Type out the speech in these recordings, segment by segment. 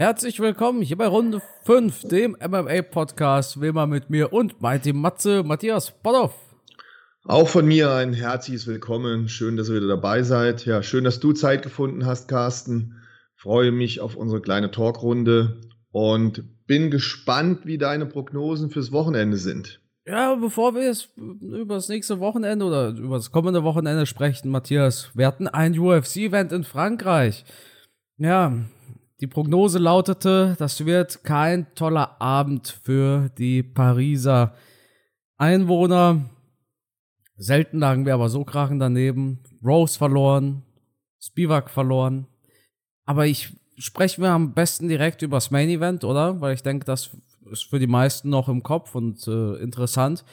Herzlich willkommen hier bei Runde 5, dem MMA-Podcast, immer mit mir und Mighty Matze, Matthias Potthoff. Auch von mir ein herzliches Willkommen. Schön, dass ihr wieder dabei seid. Ja, schön, dass du Zeit gefunden hast, Carsten. Freue mich auf unsere kleine Talkrunde und bin gespannt, wie deine Prognosen fürs Wochenende sind. Ja, bevor wir jetzt über das nächste Wochenende oder über das kommende Wochenende sprechen, Matthias, wir hatten ein UFC-Event in Frankreich. Ja, die Prognose lautete, das wird kein toller Abend für die Pariser Einwohner. Selten lagen wir aber so krachen daneben. Rose verloren, Spivak verloren. Aber ich spreche mir am besten direkt über das Main Event, oder? Weil ich denke, das ist für die meisten noch im Kopf und äh, interessant.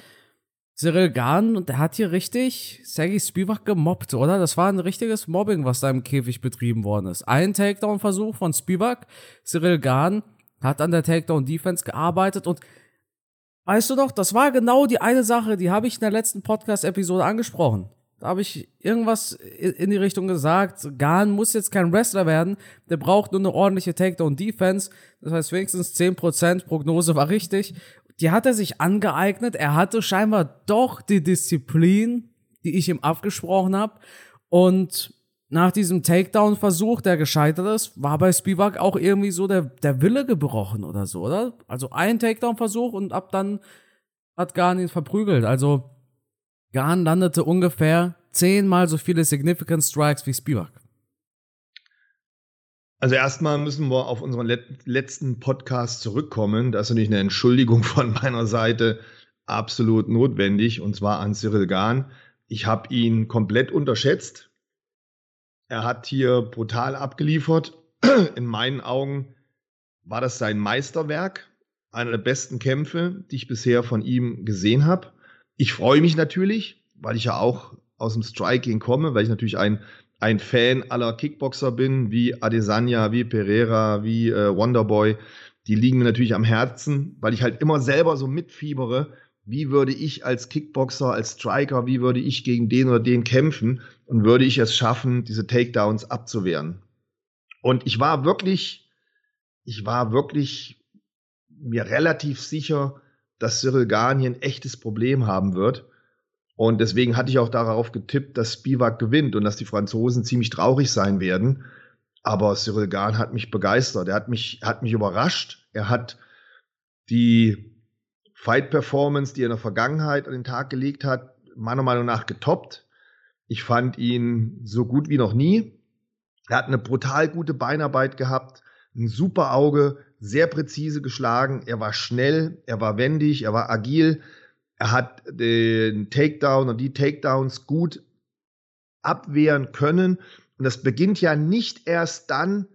Cyril Gahn, und der hat hier richtig Sergei Spivak gemobbt, oder? Das war ein richtiges Mobbing, was da im Käfig betrieben worden ist. Ein Takedown-Versuch von Spivak. Cyril Gahn hat an der Takedown-Defense gearbeitet und weißt du noch, das war genau die eine Sache, die habe ich in der letzten Podcast-Episode angesprochen. Da habe ich irgendwas in die Richtung gesagt. Gahn muss jetzt kein Wrestler werden. Der braucht nur eine ordentliche Takedown-Defense. Das heißt, wenigstens 10% Prognose war richtig die hat er sich angeeignet. Er hatte scheinbar doch die Disziplin, die ich ihm abgesprochen habe. Und nach diesem Takedown-Versuch, der gescheitert ist, war bei Spivak auch irgendwie so der, der Wille gebrochen oder so, oder? Also ein Takedown-Versuch und ab dann hat Garn ihn verprügelt. Also Garn landete ungefähr zehnmal so viele Significant Strikes wie Spivak. Also erstmal müssen wir auf unseren let letzten Podcast zurückkommen. Da ist natürlich eine Entschuldigung von meiner Seite absolut notwendig, und zwar an Cyril Gahn. Ich habe ihn komplett unterschätzt. Er hat hier brutal abgeliefert. In meinen Augen war das sein Meisterwerk, einer der besten Kämpfe, die ich bisher von ihm gesehen habe. Ich freue mich natürlich, weil ich ja auch aus dem Striking komme, weil ich natürlich ein ein Fan aller Kickboxer bin, wie Adesanya, wie Pereira, wie äh, Wonderboy. Die liegen mir natürlich am Herzen, weil ich halt immer selber so mitfiebere, wie würde ich als Kickboxer, als Striker, wie würde ich gegen den oder den kämpfen und würde ich es schaffen, diese Takedowns abzuwehren. Und ich war wirklich, ich war wirklich mir relativ sicher, dass Cyril Gahn hier ein echtes Problem haben wird. Und deswegen hatte ich auch darauf getippt, dass Spivak gewinnt und dass die Franzosen ziemlich traurig sein werden. Aber Cyril Gahn hat mich begeistert. Er hat mich, hat mich überrascht. Er hat die Fight-Performance, die er in der Vergangenheit an den Tag gelegt hat, meiner Meinung nach getoppt. Ich fand ihn so gut wie noch nie. Er hat eine brutal gute Beinarbeit gehabt, ein super Auge, sehr präzise geschlagen. Er war schnell, er war wendig, er war agil. Er hat den Takedown und die Takedowns gut abwehren können. Und das beginnt ja nicht erst dann,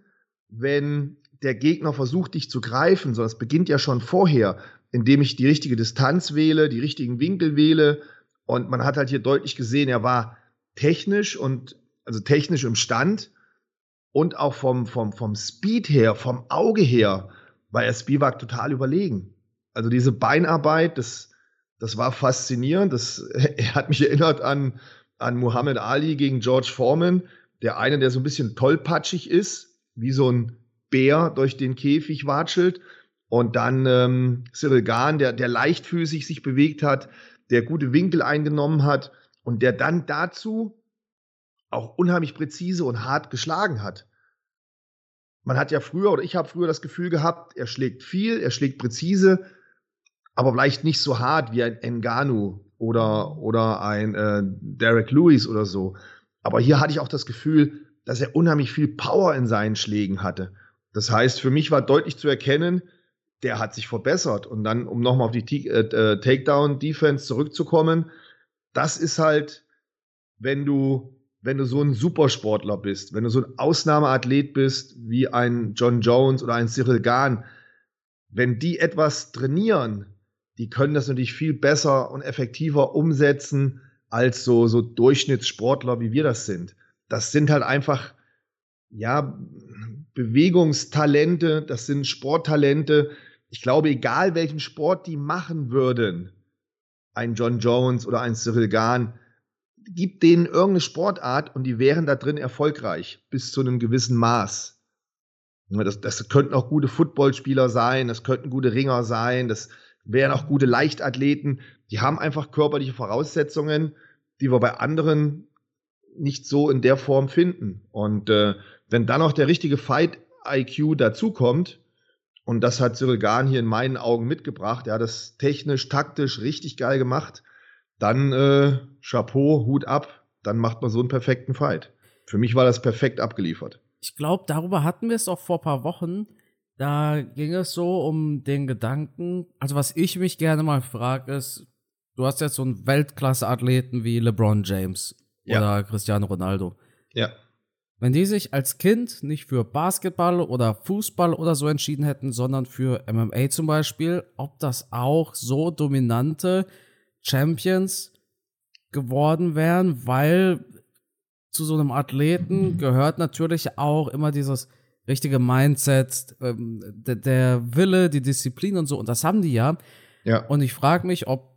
wenn der Gegner versucht, dich zu greifen, sondern es beginnt ja schon vorher, indem ich die richtige Distanz wähle, die richtigen Winkel wähle. Und man hat halt hier deutlich gesehen, er war technisch und also technisch im Stand und auch vom, vom, vom Speed her, vom Auge her, war er Spivak total überlegen. Also diese Beinarbeit, das, das war faszinierend. Das er hat mich erinnert an, an Muhammad Ali gegen George Foreman. Der eine, der so ein bisschen tollpatschig ist, wie so ein Bär durch den Käfig watschelt. Und dann ähm, Cyril Gahn, der, der leichtfüßig sich bewegt hat, der gute Winkel eingenommen hat und der dann dazu auch unheimlich präzise und hart geschlagen hat. Man hat ja früher, oder ich habe früher das Gefühl gehabt, er schlägt viel, er schlägt präzise, aber vielleicht nicht so hart wie ein Enganu oder, oder ein äh, Derek Lewis oder so. Aber hier hatte ich auch das Gefühl, dass er unheimlich viel Power in seinen Schlägen hatte. Das heißt, für mich war deutlich zu erkennen, der hat sich verbessert. Und dann, um nochmal auf die äh, äh, Takedown-Defense zurückzukommen, das ist halt, wenn du, wenn du so ein Supersportler bist, wenn du so ein Ausnahmeathlet bist, wie ein John Jones oder ein Cyril Gahn, wenn die etwas trainieren, die können das natürlich viel besser und effektiver umsetzen als so, so Durchschnittssportler, wie wir das sind. Das sind halt einfach, ja, Bewegungstalente, das sind Sporttalente. Ich glaube, egal welchen Sport die machen würden, ein John Jones oder ein Cyril Gahn, gibt denen irgendeine Sportart und die wären da drin erfolgreich bis zu einem gewissen Maß. Das, das könnten auch gute Footballspieler sein, das könnten gute Ringer sein, das wären auch gute Leichtathleten. Die haben einfach körperliche Voraussetzungen, die wir bei anderen nicht so in der Form finden. Und äh, wenn dann noch der richtige Fight-IQ dazukommt, und das hat Cyril Gahn hier in meinen Augen mitgebracht, er hat das technisch, taktisch richtig geil gemacht, dann äh, Chapeau, Hut ab, dann macht man so einen perfekten Fight. Für mich war das perfekt abgeliefert ich glaube, darüber hatten wir es auch vor ein paar Wochen. Da ging es so um den Gedanken, also was ich mich gerne mal frage, ist, du hast jetzt so einen Weltklasse-Athleten wie LeBron James ja. oder Cristiano Ronaldo. Ja. Wenn die sich als Kind nicht für Basketball oder Fußball oder so entschieden hätten, sondern für MMA zum Beispiel, ob das auch so dominante Champions geworden wären, weil zu so einem Athleten gehört natürlich auch immer dieses richtige Mindset, ähm, der, der, Wille, die Disziplin und so. Und das haben die ja. Ja. Und ich frage mich, ob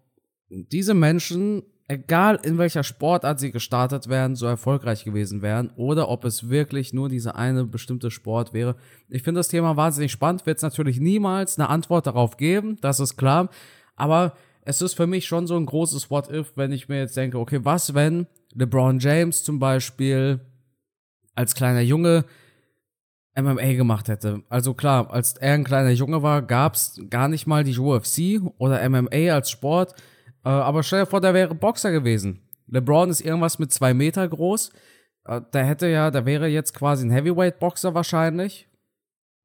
diese Menschen, egal in welcher Sportart sie gestartet wären, so erfolgreich gewesen wären oder ob es wirklich nur diese eine bestimmte Sport wäre. Ich finde das Thema wahnsinnig spannend, wird es natürlich niemals eine Antwort darauf geben, das ist klar. Aber es ist für mich schon so ein großes What-If, wenn ich mir jetzt denke, okay, was, wenn LeBron James zum Beispiel als kleiner Junge MMA gemacht hätte. Also klar, als er ein kleiner Junge war, gab's gar nicht mal die UFC oder MMA als Sport. Äh, aber stell dir vor, der wäre Boxer gewesen. LeBron ist irgendwas mit zwei Meter groß. Äh, der hätte ja, da wäre jetzt quasi ein Heavyweight-Boxer wahrscheinlich.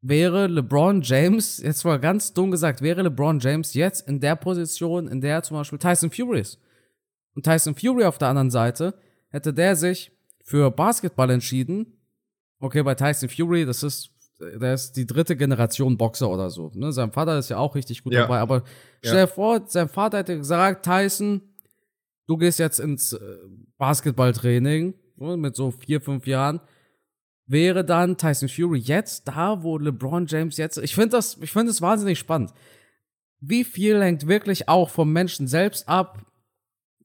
Wäre LeBron James, jetzt mal ganz dumm gesagt, wäre LeBron James jetzt in der Position, in der zum Beispiel Tyson Fury ist und Tyson Fury auf der anderen Seite, hätte der sich für Basketball entschieden. Okay, bei Tyson Fury, das ist, der ist die dritte Generation Boxer oder so. Ne? Sein Vater ist ja auch richtig gut ja. dabei, aber stell dir ja. vor, sein Vater hätte gesagt, Tyson, du gehst jetzt ins äh, Basketballtraining ne, mit so vier, fünf Jahren. Wäre dann Tyson Fury jetzt da, wo LeBron James jetzt. Ich finde das, ich finde es wahnsinnig spannend. Wie viel hängt wirklich auch vom Menschen selbst ab?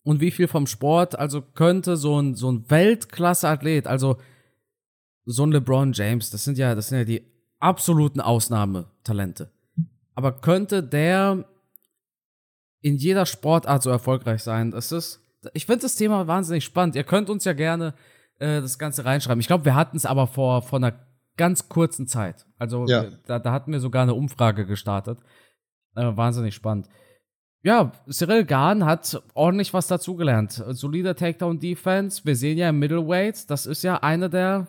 und wie viel vom Sport, also könnte so ein, so ein Weltklasse-Athlet, also so ein LeBron James, das sind ja, das sind ja die absoluten Ausnahmetalente. Aber könnte der in jeder Sportart so erfolgreich sein? Das ist, ich finde das Thema wahnsinnig spannend. Ihr könnt uns ja gerne äh, das Ganze reinschreiben. Ich glaube, wir hatten es aber vor, vor einer ganz kurzen Zeit. Also ja. da, da hatten wir sogar eine Umfrage gestartet. Äh, wahnsinnig spannend. Ja, Cyril Gahn hat ordentlich was dazugelernt. Solide Takedown-Defense. Wir sehen ja im Middleweight, das ist ja eine der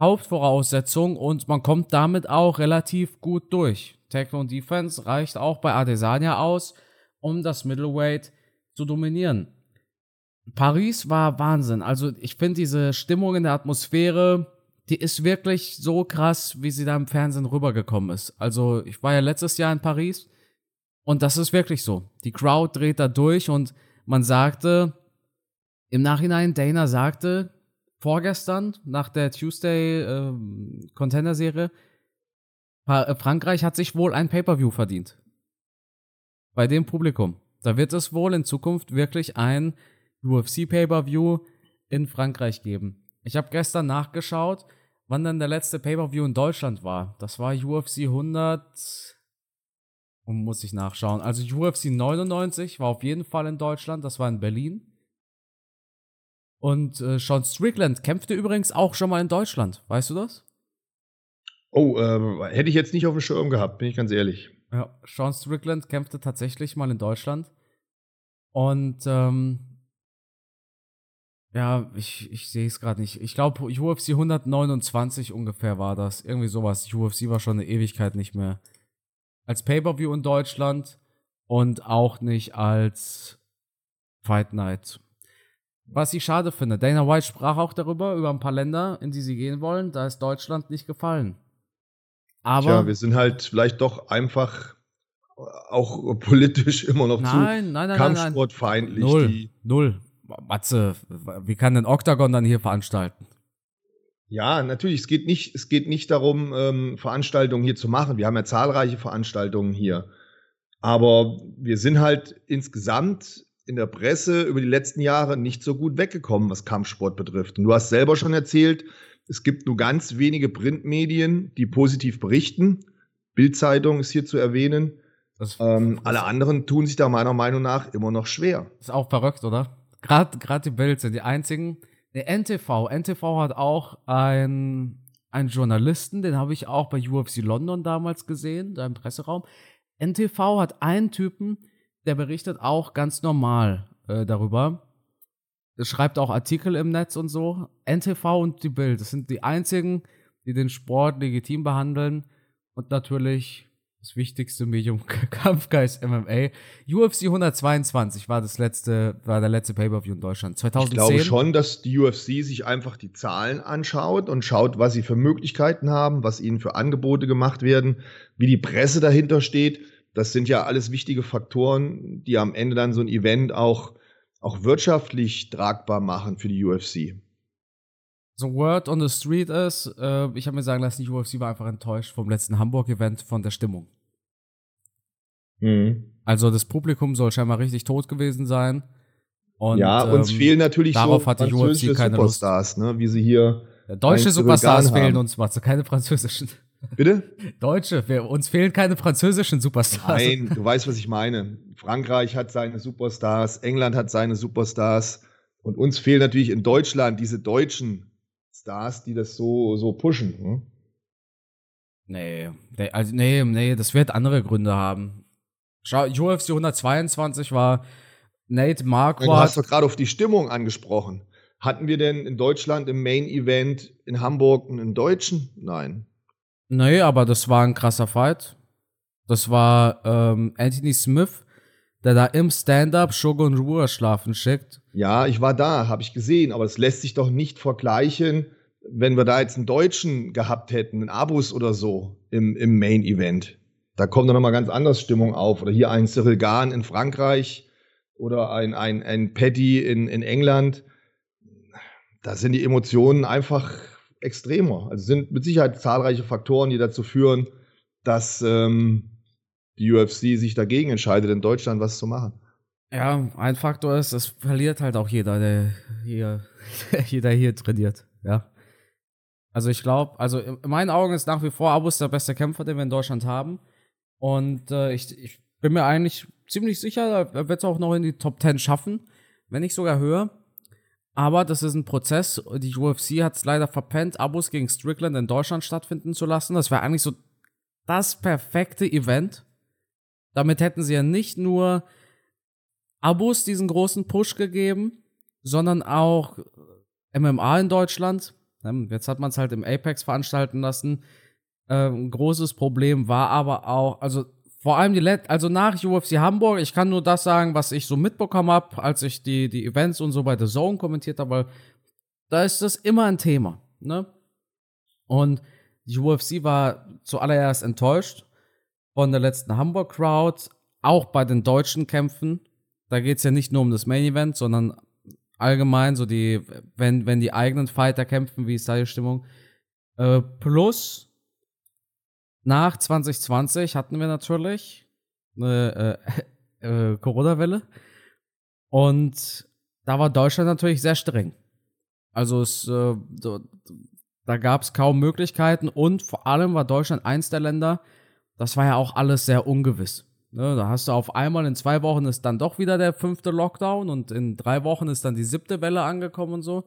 Hauptvoraussetzungen und man kommt damit auch relativ gut durch. Takedown-Defense reicht auch bei Adesanya aus, um das Middleweight zu dominieren. Paris war Wahnsinn. Also ich finde diese Stimmung in der Atmosphäre, die ist wirklich so krass, wie sie da im Fernsehen rübergekommen ist. Also ich war ja letztes Jahr in Paris und das ist wirklich so. Die Crowd dreht da durch und man sagte, im Nachhinein, Dana sagte vorgestern nach der Tuesday äh, Contender Serie, Frankreich hat sich wohl ein Pay-per-View verdient. Bei dem Publikum. Da wird es wohl in Zukunft wirklich ein UFC Pay-per-View in Frankreich geben. Ich habe gestern nachgeschaut, wann dann der letzte Pay-per-View in Deutschland war. Das war UFC 100 und muss ich nachschauen. Also UFC 99 war auf jeden Fall in Deutschland, das war in Berlin. Und äh, Sean Strickland kämpfte übrigens auch schon mal in Deutschland. Weißt du das? Oh, äh, hätte ich jetzt nicht auf dem Schirm gehabt, bin ich ganz ehrlich. Ja, Sean Strickland kämpfte tatsächlich mal in Deutschland. Und ähm, ja, ich, ich sehe es gerade nicht. Ich glaube, UFC 129 ungefähr war das. Irgendwie sowas. UFC war schon eine Ewigkeit nicht mehr als Pay-per-View in Deutschland und auch nicht als Fight Night. Was ich schade finde, Dana White sprach auch darüber, über ein paar Länder, in die sie gehen wollen. Da ist Deutschland nicht gefallen. Aber. Ja, wir sind halt vielleicht doch einfach auch politisch immer noch nein, zu nein, nein, kampfsportfeindlich. Null, null. Matze, wie kann denn Octagon dann hier veranstalten? Ja, natürlich. Es geht nicht, es geht nicht darum, ähm, Veranstaltungen hier zu machen. Wir haben ja zahlreiche Veranstaltungen hier. Aber wir sind halt insgesamt in der Presse über die letzten Jahre nicht so gut weggekommen, was Kampfsport betrifft. Und du hast selber schon erzählt, es gibt nur ganz wenige Printmedien, die positiv berichten. Bildzeitung ist hier zu erwähnen. Das, ähm, alle anderen tun sich da meiner Meinung nach immer noch schwer. Ist auch verrückt, oder? Gerade die Bild sind die einzigen. Der NTV, NTV hat auch ein, einen Journalisten, den habe ich auch bei UFC London damals gesehen, da im Presseraum. NTV hat einen Typen, der berichtet auch ganz normal äh, darüber. Er schreibt auch Artikel im Netz und so. NTV und die Bild, das sind die einzigen, die den Sport legitim behandeln und natürlich das wichtigste Medium Kampfgeist MMA. UFC 122 war das letzte, war der letzte Pay-Per-View in Deutschland. 2010. Ich glaube schon, dass die UFC sich einfach die Zahlen anschaut und schaut, was sie für Möglichkeiten haben, was ihnen für Angebote gemacht werden, wie die Presse dahinter steht. Das sind ja alles wichtige Faktoren, die am Ende dann so ein Event auch, auch wirtschaftlich tragbar machen für die UFC. So Word on the Street ist, äh, ich habe mir sagen lassen, die UFC war einfach enttäuscht vom letzten Hamburg-Event von der Stimmung. Mhm. Also das Publikum soll scheinbar richtig tot gewesen sein. Und, ja, uns ähm, fehlen natürlich darauf so hat die UFC keine Superstars, Lust. ne, wie sie hier. Deutsche Superstars fehlen uns, Matze, keine französischen. Bitte? Deutsche, wir, uns fehlen keine französischen Superstars. Nein, du weißt, was ich meine. Frankreich hat seine Superstars, England hat seine Superstars und uns fehlen natürlich in Deutschland diese deutschen Stars, die das so, so pushen. Hm? Nee, also nee, nee, das wird andere Gründe haben. UFC 122 war Nate Marquardt. Du hast doch gerade auf die Stimmung angesprochen. Hatten wir denn in Deutschland im Main Event in Hamburg einen Deutschen? Nein. Nee, aber das war ein krasser Fight. Das war ähm, Anthony Smith, der da im Stand-up Shogun Ruhr schlafen schickt. Ja, ich war da, habe ich gesehen, aber das lässt sich doch nicht vergleichen, wenn wir da jetzt einen Deutschen gehabt hätten, einen Abus oder so im, im Main Event. Da kommt dann nochmal ganz anders Stimmung auf. Oder hier ein Cyril Gahn in Frankreich oder ein, ein, ein Paddy in, in England. Da sind die Emotionen einfach extremer. Also sind mit Sicherheit zahlreiche Faktoren, die dazu führen, dass ähm, die UFC sich dagegen entscheidet, in Deutschland was zu machen. Ja, ein Faktor ist, es verliert halt auch jeder, der hier, jeder hier trainiert. Ja. Also ich glaube, also in meinen Augen ist nach wie vor Abus der beste Kämpfer, den wir in Deutschland haben. Und äh, ich, ich bin mir eigentlich ziemlich sicher, er wird es auch noch in die Top 10 schaffen, wenn nicht sogar höher. Aber das ist ein Prozess. Die UFC hat es leider verpennt, Abos gegen Strickland in Deutschland stattfinden zu lassen. Das wäre eigentlich so das perfekte Event. Damit hätten sie ja nicht nur Abos diesen großen Push gegeben, sondern auch MMA in Deutschland. Jetzt hat man es halt im Apex veranstalten lassen. Äh, ein großes Problem war aber auch, also vor allem die Let also nach UFC Hamburg, ich kann nur das sagen, was ich so mitbekommen habe, als ich die, die Events und so bei The Zone kommentiert habe, weil da ist das immer ein Thema, ne? Und die UFC war zuallererst enttäuscht von der letzten Hamburg-Crowd, auch bei den deutschen Kämpfen. Da geht es ja nicht nur um das Main Event, sondern allgemein so die, wenn, wenn die eigenen Fighter kämpfen, wie ist da die Stimmung? Äh, plus nach 2020 hatten wir natürlich eine äh, äh, Corona-Welle. Und da war Deutschland natürlich sehr streng. Also es, äh, da gab es kaum Möglichkeiten und vor allem war Deutschland eins der Länder, das war ja auch alles sehr ungewiss. Ne, da hast du auf einmal in zwei Wochen ist dann doch wieder der fünfte Lockdown und in drei Wochen ist dann die siebte Welle angekommen und so.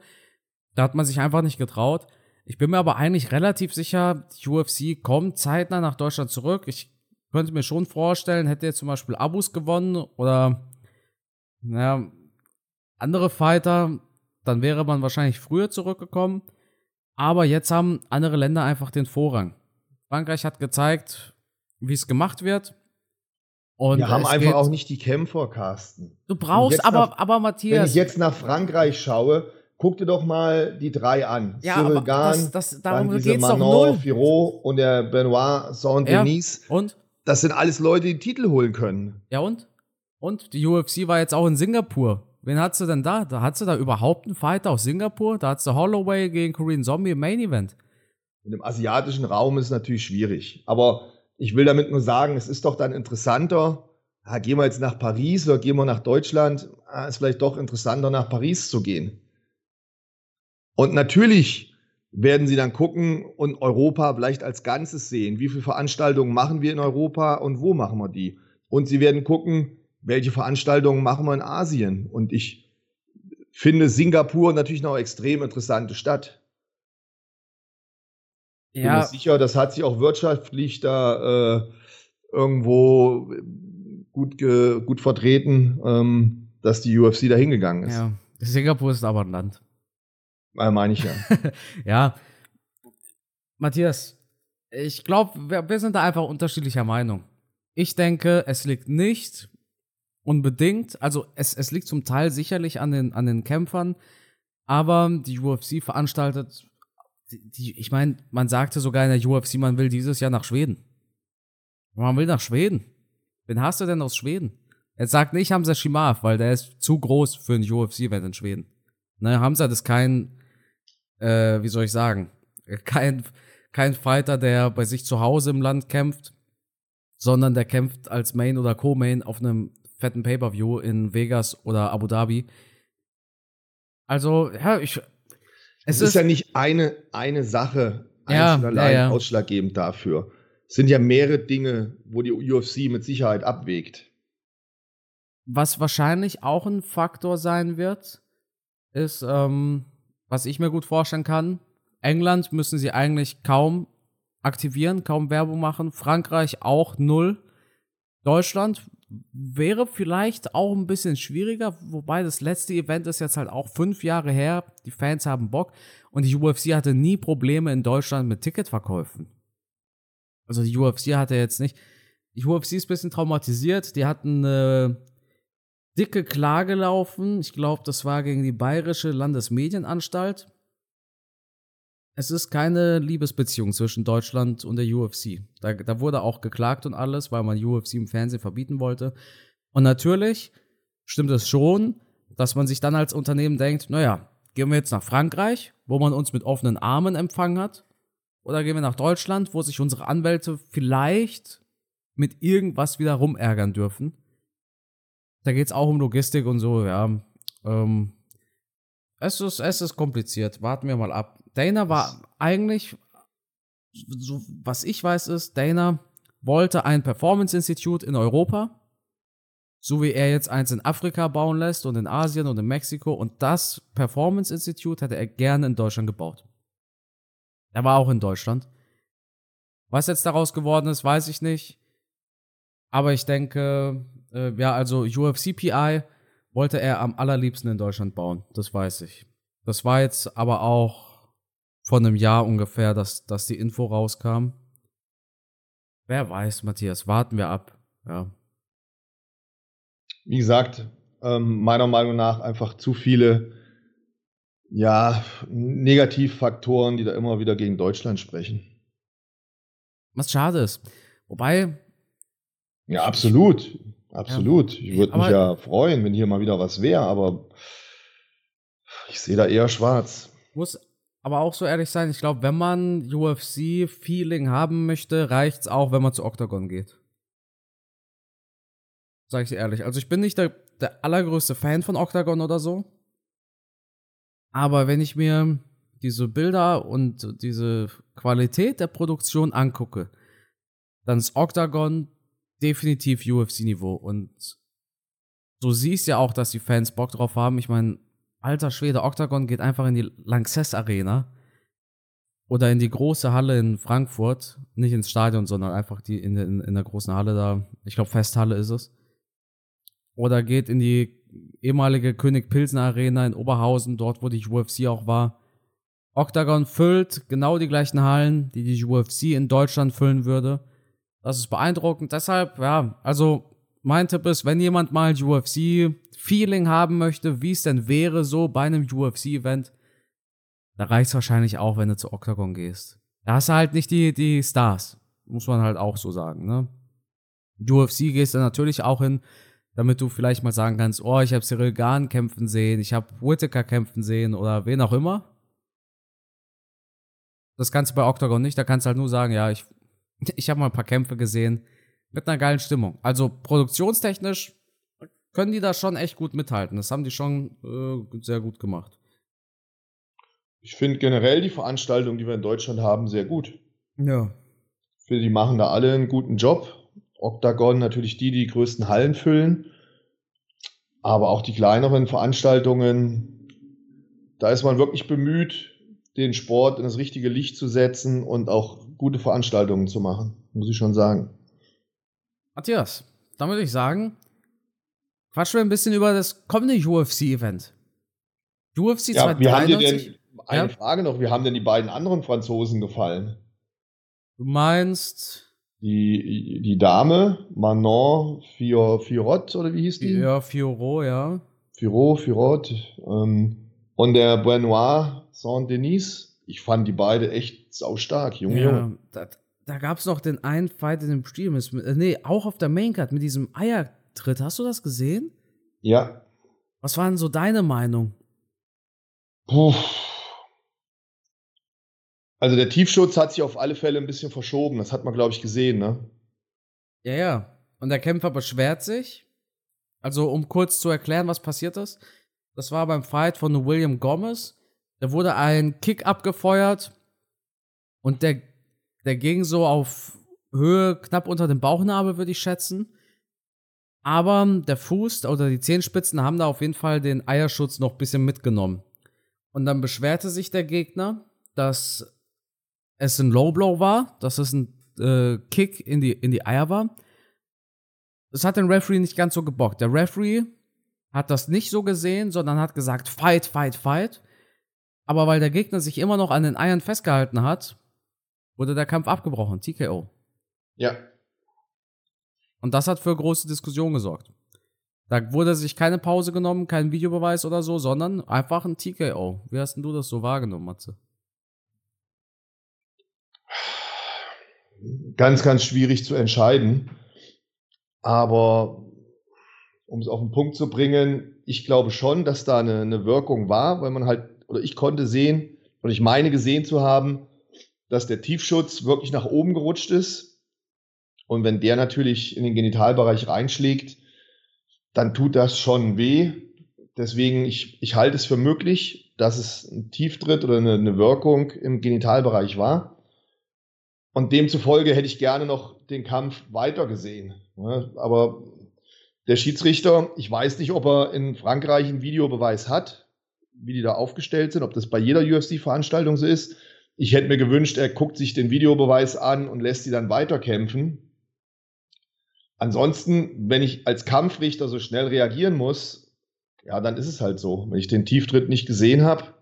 Da hat man sich einfach nicht getraut. Ich bin mir aber eigentlich relativ sicher, die UFC kommt zeitnah nach Deutschland zurück. Ich könnte mir schon vorstellen, hätte jetzt zum Beispiel Abus gewonnen oder naja, andere Fighter, dann wäre man wahrscheinlich früher zurückgekommen. Aber jetzt haben andere Länder einfach den Vorrang. Frankreich hat gezeigt, wie es gemacht wird. Und wir haben einfach auch nicht die Kämpfer, Carsten. Du brauchst aber, nach, aber Matthias. Wenn ich jetzt nach Frankreich schaue, Guck dir doch mal die drei an. Ja, Cyril Gahn, das, das, darum dann diese Manon doch null. Firo und der Benoit Saint-Denis. Ja, und? Das sind alles Leute, die Titel holen können. Ja, und? Und die UFC war jetzt auch in Singapur. Wen hat sie denn da? Da hat sie da überhaupt einen Fighter aus Singapur? Da hat sie Holloway gegen Korean Zombie im Main Event. In dem asiatischen Raum ist es natürlich schwierig. Aber ich will damit nur sagen, es ist doch dann interessanter, ah, gehen wir jetzt nach Paris oder gehen wir nach Deutschland, ah, ist vielleicht doch interessanter, nach Paris zu gehen. Und natürlich werden sie dann gucken und Europa vielleicht als Ganzes sehen. Wie viele Veranstaltungen machen wir in Europa und wo machen wir die? Und sie werden gucken, welche Veranstaltungen machen wir in Asien. Und ich finde Singapur natürlich noch eine extrem interessante Stadt. Ja. Bin mir sicher, das hat sich auch wirtschaftlich da äh, irgendwo gut, gut vertreten, ähm, dass die UFC da hingegangen ist. Ja, Singapur ist aber ein Land. Ja, meine ich ja. ja. Matthias, ich glaube, wir, wir sind da einfach unterschiedlicher Meinung. Ich denke, es liegt nicht unbedingt, also es, es liegt zum Teil sicherlich an den, an den Kämpfern, aber die UFC veranstaltet, die, die, ich meine, man sagte sogar in der UFC, man will dieses Jahr nach Schweden. Man will nach Schweden. Wen hast du denn aus Schweden? Jetzt sagt nicht Hamza Shimav, weil der ist zu groß für ein UFC-Event in Schweden. Ne, Hamza ist kein, äh, wie soll ich sagen, kein, kein Fighter, der bei sich zu Hause im Land kämpft, sondern der kämpft als Main oder Co-Main auf einem fetten Pay-Per-View in Vegas oder Abu Dhabi. Also, ja, ich. Es, es ist, ist, ja nicht eine, eine Sache ja, allein ja, ja. ausschlaggebend dafür. Es sind ja mehrere Dinge, wo die UFC mit Sicherheit abwägt. Was wahrscheinlich auch ein Faktor sein wird, ist, ähm, was ich mir gut vorstellen kann. England müssen sie eigentlich kaum aktivieren, kaum Werbung machen. Frankreich auch null. Deutschland wäre vielleicht auch ein bisschen schwieriger, wobei das letzte Event ist jetzt halt auch fünf Jahre her. Die Fans haben Bock und die UFC hatte nie Probleme in Deutschland mit Ticketverkäufen. Also die UFC hatte jetzt nicht. Die UFC ist ein bisschen traumatisiert. Die hatten eine dicke Klage laufen. Ich glaube, das war gegen die Bayerische Landesmedienanstalt. Es ist keine Liebesbeziehung zwischen Deutschland und der UFC. Da, da wurde auch geklagt und alles, weil man UFC im Fernsehen verbieten wollte. Und natürlich stimmt es schon, dass man sich dann als Unternehmen denkt, naja, gehen wir jetzt nach Frankreich, wo man uns mit offenen Armen empfangen hat, oder gehen wir nach Deutschland, wo sich unsere Anwälte vielleicht mit irgendwas wieder rumärgern dürfen. Da geht es auch um Logistik und so, ja. Ähm, es, ist, es ist kompliziert. Warten wir mal ab. Dana war eigentlich, so was ich weiß, ist, Dana wollte ein Performance Institute in Europa, so wie er jetzt eins in Afrika bauen lässt und in Asien und in Mexiko. Und das Performance Institute hätte er gerne in Deutschland gebaut. Er war auch in Deutschland. Was jetzt daraus geworden ist, weiß ich nicht. Aber ich denke, äh, ja, also UFC PI wollte er am allerliebsten in Deutschland bauen. Das weiß ich. Das war jetzt aber auch vor einem Jahr ungefähr, dass, dass die Info rauskam. Wer weiß, Matthias, warten wir ab. Ja. Wie gesagt, ähm, meiner Meinung nach einfach zu viele ja, Negativfaktoren, die da immer wieder gegen Deutschland sprechen. Was schade ist. Wobei. Ja, absolut. Absolut. Ja, ich würde mich ja freuen, wenn hier mal wieder was wäre, aber ich sehe da eher schwarz. Muss aber auch so ehrlich sein, ich glaube, wenn man UFC-Feeling haben möchte, reicht es auch, wenn man zu Octagon geht. Sag ich ehrlich. Also ich bin nicht der, der allergrößte Fan von Octagon oder so. Aber wenn ich mir diese Bilder und diese Qualität der Produktion angucke, dann ist Octagon definitiv UFC-Niveau. Und du siehst ja auch, dass die Fans Bock drauf haben. Ich meine, alter Schwede, Octagon geht einfach in die Lanxess Arena oder in die große Halle in Frankfurt, nicht ins Stadion, sondern einfach die in, in, in der großen Halle da. Ich glaube, Festhalle ist es. Oder geht in die ehemalige König Pilsner Arena in Oberhausen, dort wo die UFC auch war. Octagon füllt genau die gleichen Hallen, die die UFC in Deutschland füllen würde. Das ist beeindruckend. Deshalb, ja, also mein Tipp ist, wenn jemand mal UFC-Feeling haben möchte, wie es denn wäre so bei einem UFC-Event, da reicht es wahrscheinlich auch, wenn du zu Octagon gehst. Da hast du halt nicht die, die Stars. Muss man halt auch so sagen, ne? UFC gehst du natürlich auch hin, damit du vielleicht mal sagen kannst, oh, ich habe Cyril Gahn kämpfen sehen, ich habe Whittaker kämpfen sehen oder wen auch immer. Das kannst du bei Octagon nicht, da kannst du halt nur sagen, ja, ich, ich habe mal ein paar Kämpfe gesehen, Mit einer geilen Stimmung. Also produktionstechnisch können die da schon echt gut mithalten. Das haben die schon äh, sehr gut gemacht. Ich finde generell die Veranstaltungen, die wir in Deutschland haben, sehr gut. Ja. Ich finde, die machen da alle einen guten Job. Octagon natürlich die, die die größten Hallen füllen. Aber auch die kleineren Veranstaltungen, da ist man wirklich bemüht, den Sport in das richtige Licht zu setzen und auch gute Veranstaltungen zu machen, muss ich schon sagen. Matthias, dann würde ich sagen, quatschen wir ein bisschen über das kommende UFC-Event. UFC ja, 293. Wie haben dir denn, eine ja? Frage noch, wie haben denn die beiden anderen Franzosen gefallen? Du meinst die, die Dame, Manon Fiorot, oder wie hieß die? Ja, Fiorot, ja. Fiorot, Fiorot. Ähm, und der Benoit Saint-Denis. Ich fand die beide echt saustark, Junge. Ja, Junge. Da, da gab es noch den einen Fight in dem Stil. Äh, nee, auch auf der Maincard mit diesem Eiertritt. Hast du das gesehen? Ja. Was war denn so deine Meinung? Puh. Also der Tiefschutz hat sich auf alle Fälle ein bisschen verschoben. Das hat man, glaube ich, gesehen, ne? Ja, ja. Und der Kämpfer beschwert sich. Also, um kurz zu erklären, was passiert ist. Das war beim Fight von William Gomez. Da wurde ein Kick abgefeuert und der, der ging so auf Höhe knapp unter dem Bauchnabel, würde ich schätzen. Aber der Fuß oder die Zehenspitzen haben da auf jeden Fall den Eierschutz noch ein bisschen mitgenommen. Und dann beschwerte sich der Gegner, dass es ein Low Blow war, dass es ein äh, Kick in die, in die Eier war. Das hat den Referee nicht ganz so gebockt. Der Referee hat das nicht so gesehen, sondern hat gesagt, fight, fight, fight. Aber weil der Gegner sich immer noch an den Eiern festgehalten hat, wurde der Kampf abgebrochen. TKO. Ja. Und das hat für große Diskussionen gesorgt. Da wurde sich keine Pause genommen, kein Videobeweis oder so, sondern einfach ein TKO. Wie hast denn du das so wahrgenommen, Matze? ganz, ganz schwierig zu entscheiden. Aber um es auf den Punkt zu bringen, ich glaube schon, dass da eine, eine Wirkung war, weil man halt, oder ich konnte sehen, und ich meine gesehen zu haben, dass der Tiefschutz wirklich nach oben gerutscht ist. Und wenn der natürlich in den Genitalbereich reinschlägt, dann tut das schon weh. Deswegen, ich, ich halte es für möglich, dass es ein Tieftritt oder eine, eine Wirkung im Genitalbereich war. Und demzufolge hätte ich gerne noch den Kampf weiter gesehen. Aber der Schiedsrichter, ich weiß nicht, ob er in Frankreich einen Videobeweis hat, wie die da aufgestellt sind, ob das bei jeder UFC-Veranstaltung so ist. Ich hätte mir gewünscht, er guckt sich den Videobeweis an und lässt sie dann weiterkämpfen. Ansonsten, wenn ich als Kampfrichter so schnell reagieren muss, ja, dann ist es halt so. Wenn ich den Tieftritt nicht gesehen habe,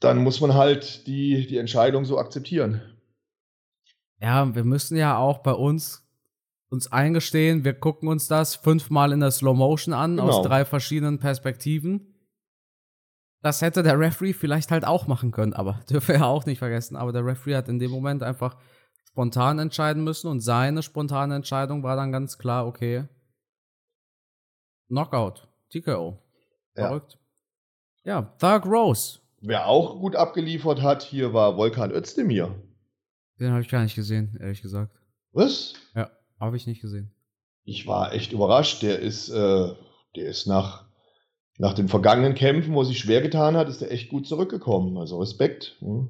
dann muss man halt die, die Entscheidung so akzeptieren. Ja, wir müssen ja auch bei uns uns eingestehen, wir gucken uns das fünfmal in der Slow Motion an, genau. aus drei verschiedenen Perspektiven. Das hätte der Referee vielleicht halt auch machen können, aber dürfen wir ja auch nicht vergessen. Aber der Referee hat in dem Moment einfach spontan entscheiden müssen und seine spontane Entscheidung war dann ganz klar, okay, Knockout, TKO. Verrückt. Ja, ja Thug Rose Wer auch gut abgeliefert hat, hier war Volkan Özdemir. Den habe ich gar nicht gesehen, ehrlich gesagt. Was? Ja, habe ich nicht gesehen. Ich war echt überrascht. Der ist, äh, der ist nach, nach den vergangenen Kämpfen, wo er sich schwer getan hat, ist er echt gut zurückgekommen. Also Respekt. Hm.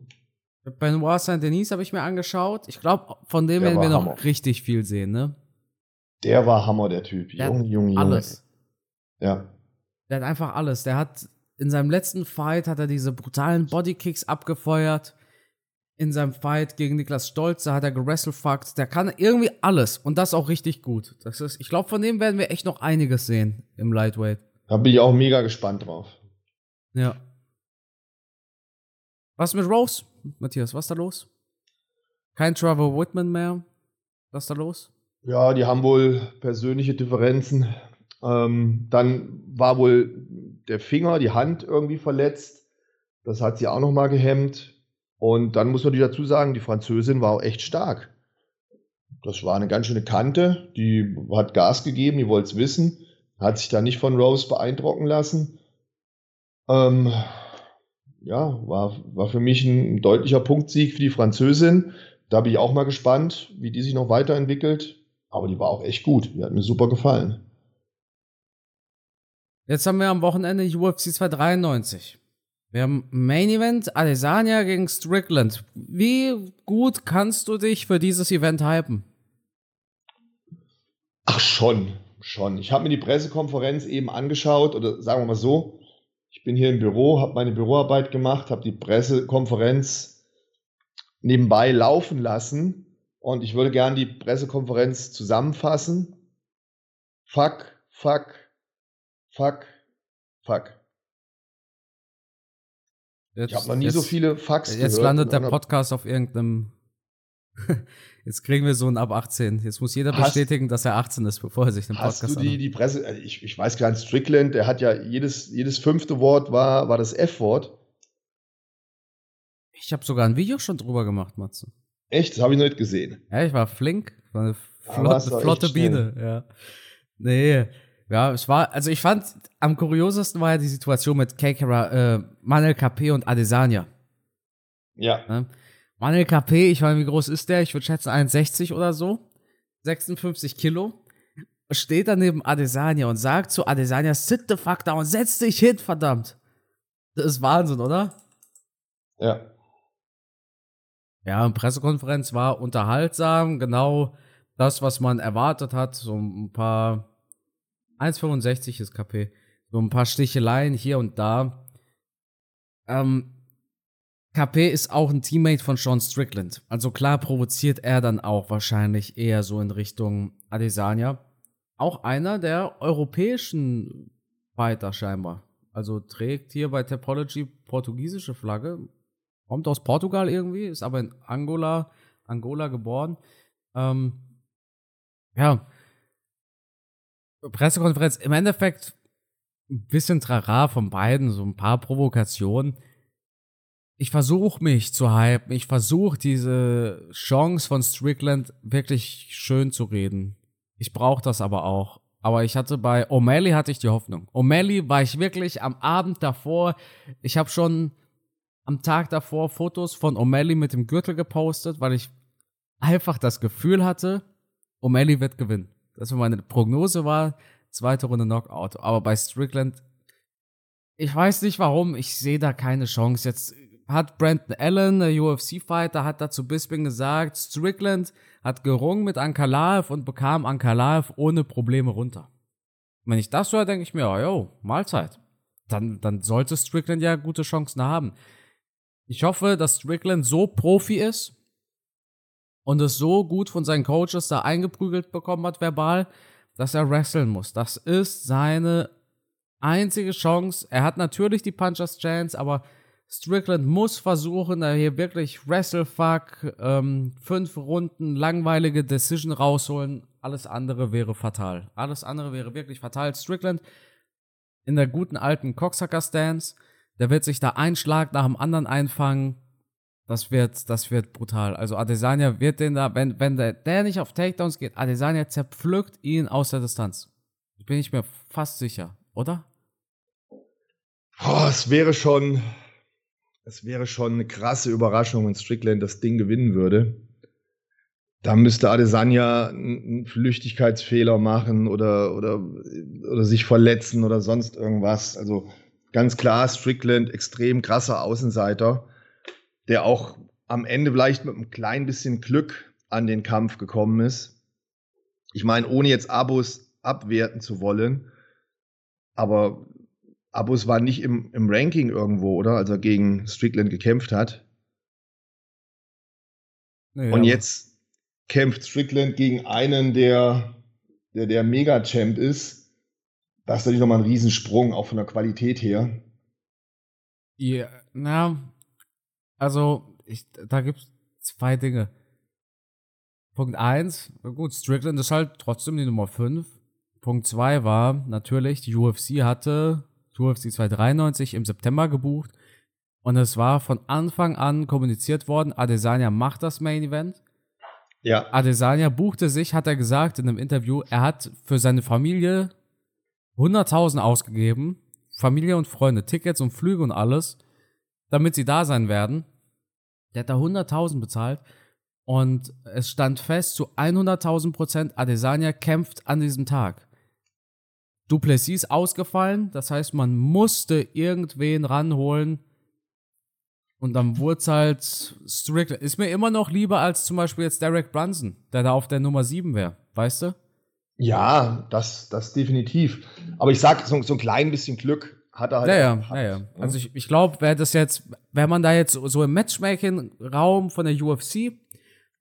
Benoit Saint-Denis habe ich mir angeschaut. Ich glaube, von dem der werden wir Hammer. noch richtig viel sehen, ne? Der war Hammer, der Typ. Junge, Junge, Junge. Alles. Ja. Der hat einfach alles. Der hat in seinem letzten Fight hat er diese brutalen Bodykicks abgefeuert. In seinem Fight gegen Niklas Stolze hat er gewrestlefuckt. Der kann irgendwie alles und das auch richtig gut. Das ist, ich glaube, von dem werden wir echt noch einiges sehen im Lightweight. Da bin ich auch mega gespannt drauf. Ja. Was mit Rose, Matthias? Was ist da los? Kein Trevor Whitman mehr? Was ist da los? Ja, die haben wohl persönliche Differenzen. Ähm, dann war wohl der Finger, die Hand irgendwie verletzt. Das hat sie auch nochmal gehemmt. Und dann muss man dazu sagen, die Französin war auch echt stark. Das war eine ganz schöne Kante. Die hat Gas gegeben, die wollte es wissen. Hat sich da nicht von Rose beeindrucken lassen. Ähm, ja, war, war für mich ein deutlicher Punktsieg für die Französin. Da bin ich auch mal gespannt, wie die sich noch weiterentwickelt. Aber die war auch echt gut. Die hat mir super gefallen. Jetzt haben wir am Wochenende UFC 293. Wir haben Main Event Adesanya gegen Strickland. Wie gut kannst du dich für dieses Event hypen? Ach schon, schon. Ich habe mir die Pressekonferenz eben angeschaut oder sagen wir mal so, ich bin hier im Büro, habe meine Büroarbeit gemacht, habe die Pressekonferenz nebenbei laufen lassen und ich würde gerne die Pressekonferenz zusammenfassen. Fuck, fuck, fuck, fuck. Jetzt, ich habe noch nie jetzt, so viele Fax Jetzt gehört landet der Podcast auf irgendeinem. jetzt kriegen wir so ein ab 18. Jetzt muss jeder hast, bestätigen, dass er 18 ist, bevor er sich den Podcast Hast du die, die Presse, ich, ich weiß gar nicht, Strickland, der hat ja jedes, jedes fünfte Wort war, war das F-Wort. Ich habe sogar ein Video schon drüber gemacht, Matze. Echt? Das habe ich noch nicht gesehen. Ja, ich war flink. War eine flotte, flotte Biene, ja. Nee, ja, es war, also ich fand, am kuriosesten war ja die Situation mit Kekera, äh, Manel KP und Adesanya. Ja. Ne? Manel KP, ich weiß wie groß ist der? Ich würde schätzen 1,60 oder so. 56 Kilo. Steht dann neben Adesanya und sagt zu Adesanya, sit the fuck down, setz dich hin, verdammt. Das ist Wahnsinn, oder? Ja. Ja, Pressekonferenz war unterhaltsam, genau das, was man erwartet hat. So ein paar 1,65 ist KP. So ein paar Sticheleien hier und da. Ähm, KP ist auch ein Teammate von Sean Strickland. Also klar provoziert er dann auch wahrscheinlich eher so in Richtung Adesanya. Auch einer der europäischen Fighter scheinbar. Also trägt hier bei Topology portugiesische Flagge. Kommt aus Portugal irgendwie, ist aber in Angola, Angola geboren. Ähm, ja, Pressekonferenz, im Endeffekt ein bisschen Trara von beiden, so ein paar Provokationen. Ich versuche mich zu hypen, ich versuche diese Chance von Strickland wirklich schön zu reden. Ich brauche das aber auch. Aber ich hatte bei O'Malley hatte ich die Hoffnung. O'Malley war ich wirklich am Abend davor. Ich habe schon am Tag davor Fotos von O'Malley mit dem Gürtel gepostet, weil ich einfach das Gefühl hatte, O'Malley wird gewinnen. Das war meine Prognose war, zweite Runde Knockout. Aber bei Strickland, ich weiß nicht warum, ich sehe da keine Chance. Jetzt hat Brandon Allen, der UFC-Fighter, hat dazu Bisping gesagt, Strickland hat gerungen mit Ankalaev und bekam Ankalaev ohne Probleme runter. Wenn ich das höre, denke ich mir, yo, Mahlzeit. Dann, dann sollte Strickland ja gute Chancen haben. Ich hoffe, dass Strickland so Profi ist, und es so gut von seinen Coaches da eingeprügelt bekommen hat, verbal, dass er wresteln muss. Das ist seine einzige Chance. Er hat natürlich die Punchers Chance, aber Strickland muss versuchen, da hier wirklich Wrestlefuck, ähm, fünf Runden, langweilige Decision rausholen. Alles andere wäre fatal. Alles andere wäre wirklich fatal. Strickland in der guten alten Cocksucker-Stance, der wird sich da einen Schlag nach dem anderen einfangen das wird, das wird brutal. Also Adesanya wird den da, wenn, wenn der, der nicht auf Takedowns geht, Adesanya zerpflückt ihn aus der Distanz. Bin ich mir fast sicher, oder? Oh, es wäre schon, es wäre schon eine krasse Überraschung, wenn Strickland das Ding gewinnen würde. Da müsste Adesanya einen Flüchtigkeitsfehler machen oder, oder, oder sich verletzen oder sonst irgendwas. Also ganz klar, Strickland extrem krasser Außenseiter der auch am Ende vielleicht mit einem klein bisschen Glück an den Kampf gekommen ist. Ich meine, ohne jetzt Abos abwerten zu wollen, aber Abos war nicht im, im Ranking irgendwo, oder? Als er gegen Strickland gekämpft hat. Naja. Und jetzt kämpft Strickland gegen einen, der der, der Mega-Champ ist. Das ist natürlich nochmal ein Riesensprung, auch von der Qualität her. Ja, na, also, ich, da gibt es zwei Dinge. Punkt 1, gut, Strickland ist halt trotzdem die Nummer 5. Punkt 2 war natürlich, die UFC hatte UFC 293 im September gebucht und es war von Anfang an kommuniziert worden, Adesanya macht das Main Event. Ja. Adesanya buchte sich, hat er gesagt in einem Interview, er hat für seine Familie 100.000 ausgegeben, Familie und Freunde, Tickets und Flüge und alles, damit sie da sein werden. Der hat da 100.000 bezahlt. Und es stand fest, zu 100.000 Prozent, Adesanya kämpft an diesem Tag. Duplessis ausgefallen, das heißt, man musste irgendwen ranholen. Und dann wurde es halt Strickland. Ist mir immer noch lieber als zum Beispiel jetzt Derek Brunson, der da auf der Nummer 7 wäre, weißt du? Ja, das, das definitiv. Aber ich sag, so, so ein klein bisschen Glück hat er halt. Ja, ja, ja, ja. Also ich, ich glaube, wäre das jetzt, wäre man da jetzt so im Matchmaking-Raum von der UFC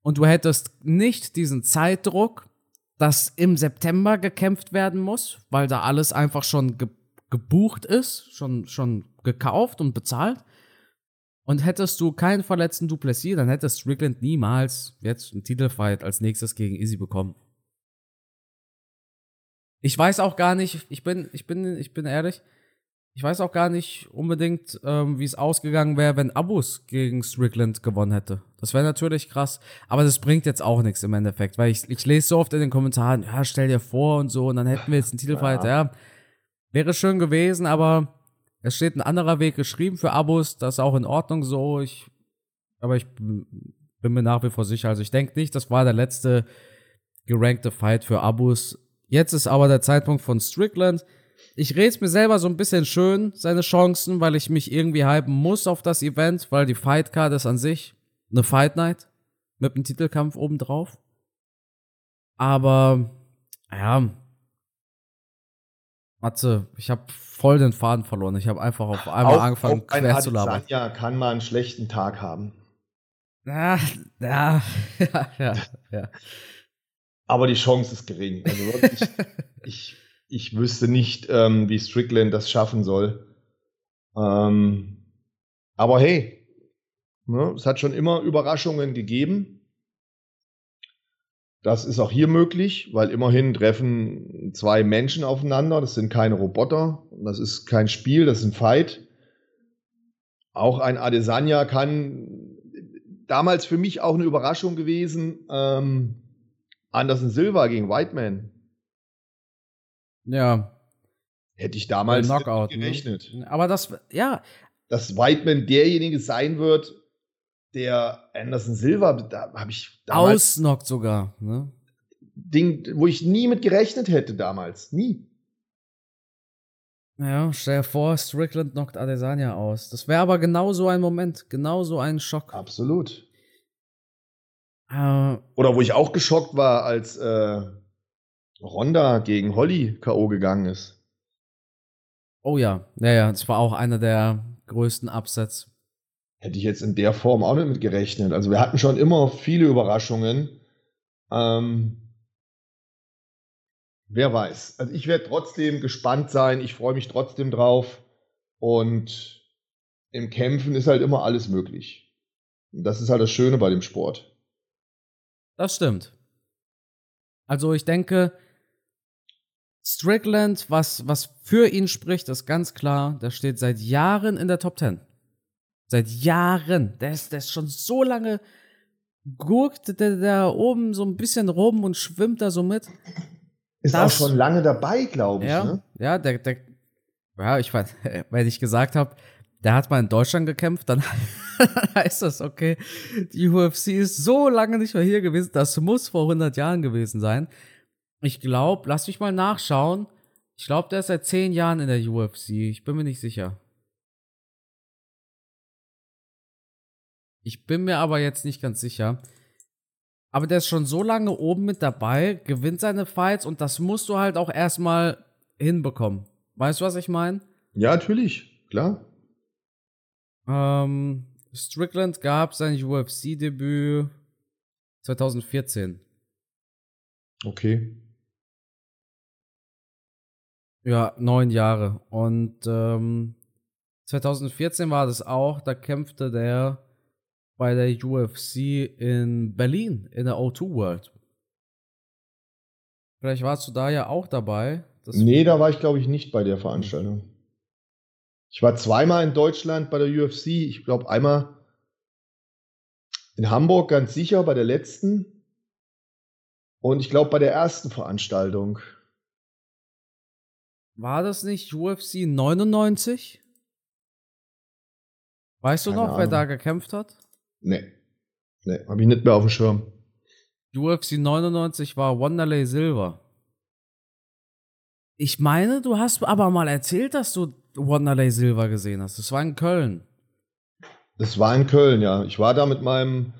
und du hättest nicht diesen Zeitdruck, dass im September gekämpft werden muss, weil da alles einfach schon ge gebucht ist, schon, schon gekauft und bezahlt. Und hättest du keinen verletzten Duplessis, dann hätte Strickland niemals jetzt einen Titelfight als nächstes gegen Izzy bekommen. Ich weiß auch gar nicht, ich bin, ich bin, ich bin ehrlich, ich weiß auch gar nicht unbedingt, ähm, wie es ausgegangen wäre, wenn Abus gegen Strickland gewonnen hätte. Das wäre natürlich krass, aber das bringt jetzt auch nichts im Endeffekt, weil ich, ich lese so oft in den Kommentaren, ja, stell dir vor und so, und dann hätten wir jetzt einen Titelfight, ja. ja. Wäre schön gewesen, aber es steht ein anderer Weg geschrieben für Abus, das ist auch in Ordnung so. Ich, aber ich bin mir nach wie vor sicher. Also ich denke nicht, das war der letzte gerankte Fight für Abus. Jetzt ist aber der Zeitpunkt von Strickland ich rede es mir selber so ein bisschen schön, seine Chancen, weil ich mich irgendwie hypen muss auf das Event, weil die Fightcard ist an sich eine Fight Night mit einem Titelkampf obendrauf. Aber, ja. Matze, ich habe voll den Faden verloren. Ich habe einfach auf einmal auch, angefangen, auch quer zu labern. Ja, kann mal einen schlechten Tag haben. Ja, ja, ja, ja, ja. Aber die Chance ist gering. Also wirklich, ich ich wüsste nicht, ähm, wie Strickland das schaffen soll. Ähm, aber hey, ne, es hat schon immer Überraschungen gegeben. Das ist auch hier möglich, weil immerhin treffen zwei Menschen aufeinander. Das sind keine Roboter. Das ist kein Spiel, das ist ein Fight. Auch ein Adesanya kann damals für mich auch eine Überraschung gewesen. Ähm, Anderson Silva gegen Whiteman. Ja. Hätte ich damals Knockout, ne? gerechnet. Ne? Aber das, ja. Dass Whiteman derjenige sein wird, der Anderson Silva, da habe ich damals. Ausnockt sogar, ne? Ding, wo ich nie mit gerechnet hätte damals. Nie. Ja, stell dir vor, Strickland knockt Adesanya aus. Das wäre aber genau so ein Moment, genau so ein Schock. Absolut. Äh, Oder wo ich auch geschockt war, als äh, Ronda gegen Holly K.O. gegangen ist. Oh ja, ja, ja, das war auch einer der größten Upsets. Hätte ich jetzt in der Form auch nicht mit gerechnet. Also wir hatten schon immer viele Überraschungen. Ähm, wer weiß. Also ich werde trotzdem gespannt sein. Ich freue mich trotzdem drauf. Und im Kämpfen ist halt immer alles möglich. Und das ist halt das Schöne bei dem Sport. Das stimmt. Also ich denke, Strickland, was, was für ihn spricht, ist ganz klar, der steht seit Jahren in der Top 10. Seit Jahren. Der ist, der ist schon so lange, gurkt der da oben so ein bisschen rum und schwimmt da so mit. Ist das, auch schon lange dabei, glaube ich. Ja, ne? ja der, der, ja, ich weiß, wenn ich gesagt habe, der hat mal in Deutschland gekämpft, dann heißt das, okay, die UFC ist so lange nicht mehr hier gewesen, das muss vor 100 Jahren gewesen sein. Ich glaube, lass mich mal nachschauen. Ich glaube, der ist seit zehn Jahren in der UFC. Ich bin mir nicht sicher. Ich bin mir aber jetzt nicht ganz sicher. Aber der ist schon so lange oben mit dabei, gewinnt seine Fights und das musst du halt auch erstmal hinbekommen. Weißt du, was ich meine? Ja, natürlich, klar. Ähm, Strickland gab sein UFC-Debüt 2014. Okay. Ja, neun Jahre. Und ähm, 2014 war das auch, da kämpfte der bei der UFC in Berlin, in der O2 World. Vielleicht warst du da ja auch dabei. Nee, da war ich, glaube ich, nicht bei der Veranstaltung. Ich war zweimal in Deutschland bei der UFC. Ich glaube, einmal in Hamburg ganz sicher bei der letzten. Und ich glaube, bei der ersten Veranstaltung. War das nicht UFC 99? Weißt du Keine noch, Ahnung. wer da gekämpft hat? Nee. Nee, habe ich nicht mehr auf dem Schirm. UFC 99 war Wanderlei Silver. Ich meine, du hast aber mal erzählt, dass du Wanderlei Silver gesehen hast. Das war in Köln. Das war in Köln, ja. Ich war da mit meinem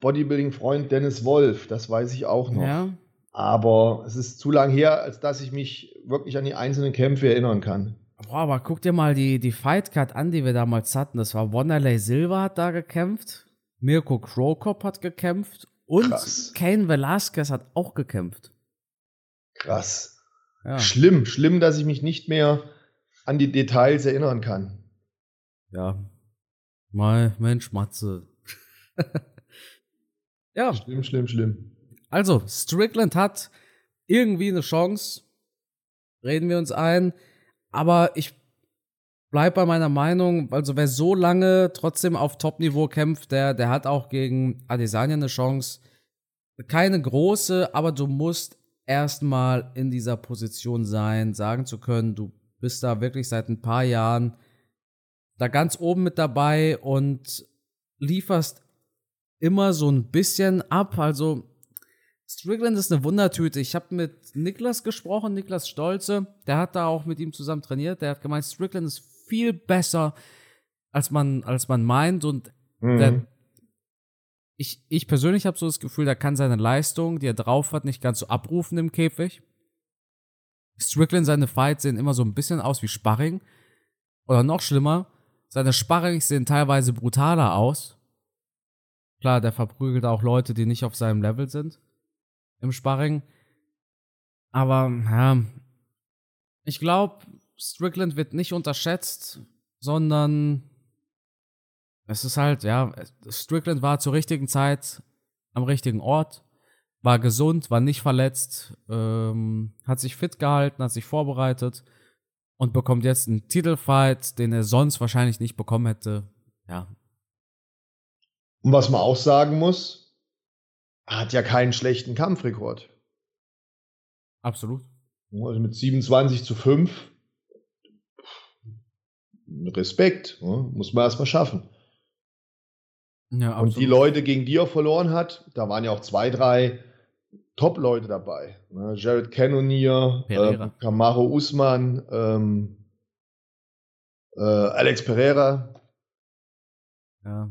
Bodybuilding-Freund Dennis Wolf, das weiß ich auch noch. Ja. Aber es ist zu lang her, als dass ich mich wirklich an die einzelnen Kämpfe erinnern kann. Boah, aber guck dir mal die, die Fightcard an, die wir damals hatten. Das war Wanderlei Silva hat da gekämpft, Mirko Krokop hat gekämpft und Krass. Kane Velasquez hat auch gekämpft. Krass. Ja. Schlimm, schlimm, dass ich mich nicht mehr an die Details erinnern kann. Ja, Mal, Mensch, Matze. ja. Schlimm, schlimm, schlimm. Also, Strickland hat irgendwie eine Chance. Reden wir uns ein. Aber ich bleib bei meiner Meinung, also wer so lange trotzdem auf Top-Niveau kämpft, der, der hat auch gegen Adesanya eine Chance. Keine große, aber du musst erstmal in dieser Position sein, sagen zu können, du bist da wirklich seit ein paar Jahren da ganz oben mit dabei und lieferst immer so ein bisschen ab. Also Strickland ist eine Wundertüte. Ich habe mit Niklas gesprochen, Niklas Stolze, der hat da auch mit ihm zusammen trainiert. Der hat gemeint, Strickland ist viel besser, als man, als man meint. Und mhm. der, ich, ich persönlich habe so das Gefühl, der kann seine Leistung, die er drauf hat, nicht ganz so abrufen im Käfig. Strickland, seine Fights sehen immer so ein bisschen aus wie Sparring. Oder noch schlimmer, seine Sparrings sehen teilweise brutaler aus. Klar, der verprügelt auch Leute, die nicht auf seinem Level sind im Sparring. Aber ja, ich glaube, Strickland wird nicht unterschätzt, sondern es ist halt, ja, Strickland war zur richtigen Zeit am richtigen Ort, war gesund, war nicht verletzt, ähm, hat sich fit gehalten, hat sich vorbereitet und bekommt jetzt einen Titelfight, den er sonst wahrscheinlich nicht bekommen hätte. Ja. Und was man auch sagen muss, hat ja keinen schlechten Kampfrekord. Absolut. Also mit 27 zu 5. Respekt, ne? muss man erstmal schaffen. Ja, absolut. Und die Leute, gegen die er verloren hat, da waren ja auch zwei, drei Top-Leute dabei. Ne? Jared Cannonier, äh, Camaro Usman, ähm, äh, Alex Pereira. Ja.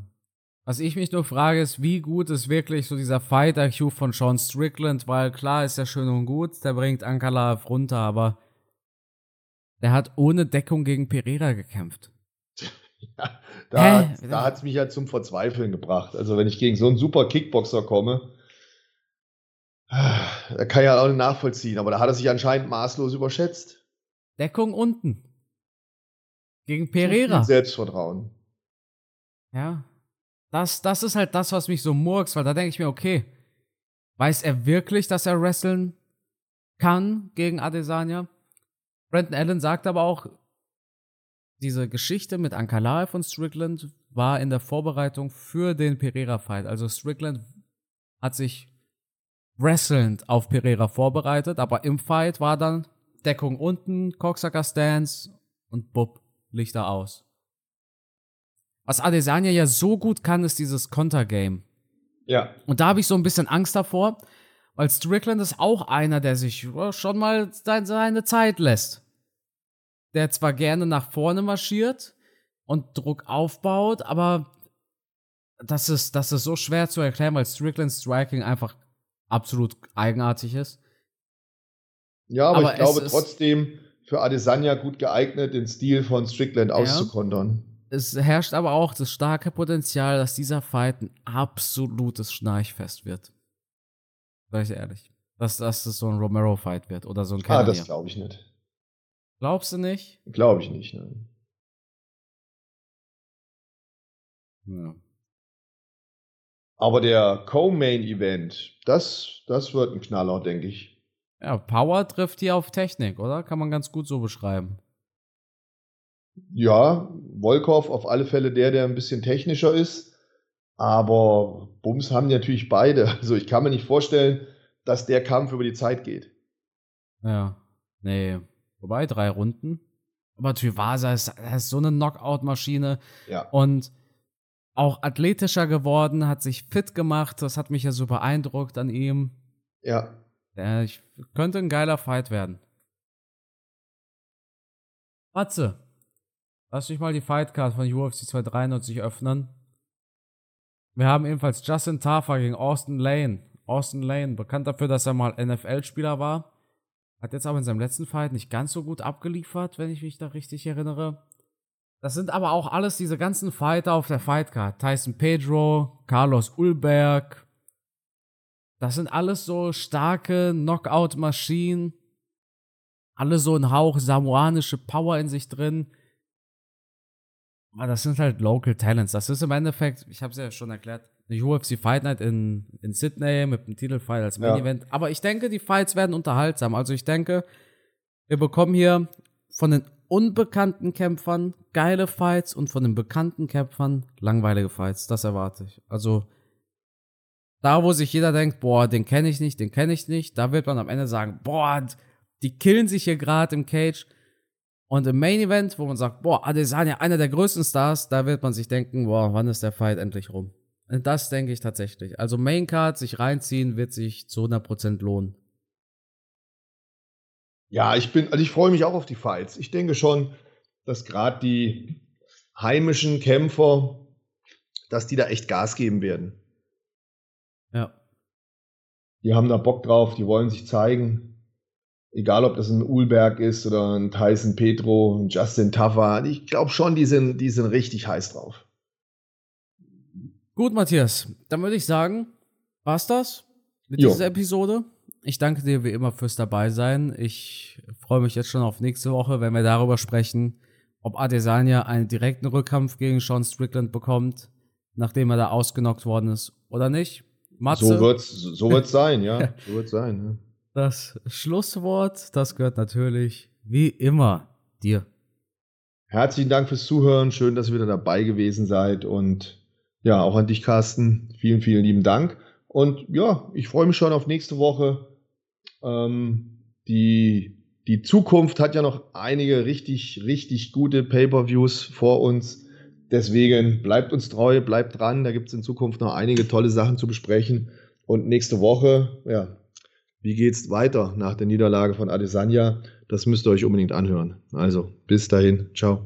Was ich mich nur frage, ist, wie gut ist wirklich so dieser Fight-IQ von Sean Strickland, weil klar ist ja schön und gut, der bringt Ankalaev runter, aber der hat ohne Deckung gegen Pereira gekämpft. ja, da, da hat es mich ja zum Verzweifeln gebracht. Also wenn ich gegen so einen super Kickboxer komme, da kann ja auch nicht nachvollziehen, aber da hat er sich anscheinend maßlos überschätzt. Deckung unten. Gegen Pereira. Selbstvertrauen. Ja. Das, das ist halt das, was mich so murks, weil da denke ich mir, okay, weiß er wirklich, dass er wresteln kann gegen Adesanya? Brandon Allen sagt aber auch, diese Geschichte mit Ankalaev von Strickland war in der Vorbereitung für den Pereira-Fight. Also Strickland hat sich wrestlend auf Pereira vorbereitet, aber im Fight war dann Deckung unten, Coxacker Stance und Bub, Lichter aus. Was Adesanya ja so gut kann, ist dieses Kontergame. Ja. Und da habe ich so ein bisschen Angst davor, weil Strickland ist auch einer, der sich schon mal seine Zeit lässt. Der zwar gerne nach vorne marschiert und Druck aufbaut, aber das ist, das ist so schwer zu erklären, weil Strickland Striking einfach absolut eigenartig ist. Ja, aber, aber ich glaube trotzdem für Adesanya gut geeignet, den Stil von Strickland ja. auszukontern. Es herrscht aber auch das starke Potenzial, dass dieser Fight ein absolutes Schnarchfest wird. Sag ich ehrlich. Dass, dass das so ein Romero-Fight wird oder so ein Cannonier. Ah, das glaube ich nicht. Glaubst du nicht? Glaube ich nicht, nein. Ja. Aber der Co-Main-Event, das, das wird ein Knaller, denke ich. Ja, Power trifft hier auf Technik, oder? Kann man ganz gut so beschreiben. Ja, Volkov auf alle Fälle der, der ein bisschen technischer ist. Aber Bums haben natürlich beide. Also ich kann mir nicht vorstellen, dass der Kampf über die Zeit geht. Ja, nee. Wobei, drei Runden. Aber Tyvasa ist, ist so eine Knockout-Maschine. Ja. Und auch athletischer geworden, hat sich fit gemacht. Das hat mich ja so beeindruckt an ihm. Ja. ja ich, könnte ein geiler Fight werden. Matze, lass dich mal die Fightcard von UFC 293 öffnen. Wir haben ebenfalls Justin Tafa gegen Austin Lane. Austin Lane, bekannt dafür, dass er mal NFL-Spieler war. Hat jetzt aber in seinem letzten Fight nicht ganz so gut abgeliefert, wenn ich mich da richtig erinnere. Das sind aber auch alles diese ganzen Fighter auf der Fightcard. Tyson Pedro, Carlos Ulberg. Das sind alles so starke Knockout-Maschinen. Alle so ein Hauch samoanische Power in sich drin. Aber das sind halt Local Talents. Das ist im Endeffekt, ich habe es ja schon erklärt, eine UFC Fight Night in, in Sydney mit einem Titelfight als Main Event. Ja. Aber ich denke, die Fights werden unterhaltsam. Also ich denke, wir bekommen hier von den unbekannten Kämpfern geile Fights und von den bekannten Kämpfern langweilige Fights. Das erwarte ich. Also da, wo sich jeder denkt, boah, den kenne ich nicht, den kenne ich nicht, da wird man am Ende sagen, boah, die killen sich hier gerade im Cage. Und im Main Event, wo man sagt, boah, Adesanya, einer der größten Stars, da wird man sich denken, boah, wann ist der Fight endlich rum? Und das denke ich tatsächlich. Also Main Card sich reinziehen wird sich zu 100% lohnen. Ja, ich bin, also ich freue mich auch auf die Fights. Ich denke schon, dass gerade die heimischen Kämpfer, dass die da echt Gas geben werden. Ja. Die haben da Bock drauf, die wollen sich zeigen. Egal, ob das ein Ulberg ist oder ein Tyson Petro, ein Justin Taffa. Ich glaube schon, die sind, die sind richtig heiß drauf. Gut, Matthias. Dann würde ich sagen, war's das mit jo. dieser Episode. Ich danke dir wie immer fürs Dabeisein. Ich freue mich jetzt schon auf nächste Woche, wenn wir darüber sprechen, ob Adesanya einen direkten Rückkampf gegen Sean Strickland bekommt, nachdem er da ausgenockt worden ist oder nicht. Matze. So wird's, so wird's sein, ja. So wird's sein. Ja. Das Schlusswort, das gehört natürlich wie immer dir. Herzlichen Dank fürs Zuhören. Schön, dass ihr wieder dabei gewesen seid. Und ja, auch an dich, Carsten. Vielen, vielen lieben Dank. Und ja, ich freue mich schon auf nächste Woche. Ähm, die, die Zukunft hat ja noch einige richtig, richtig gute Pay-per-Views vor uns. Deswegen bleibt uns treu, bleibt dran. Da gibt es in Zukunft noch einige tolle Sachen zu besprechen. Und nächste Woche, ja, wie geht's weiter nach der Niederlage von Adesanya? Das müsst ihr euch unbedingt anhören. Also, bis dahin. Ciao.